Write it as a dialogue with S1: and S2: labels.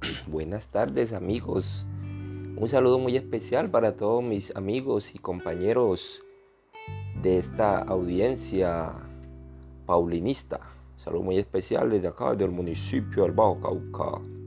S1: Buenas tardes amigos. Un saludo muy especial para todos mis amigos y compañeros de esta audiencia paulinista. Un saludo muy especial desde acá del municipio del Bajo Cauca.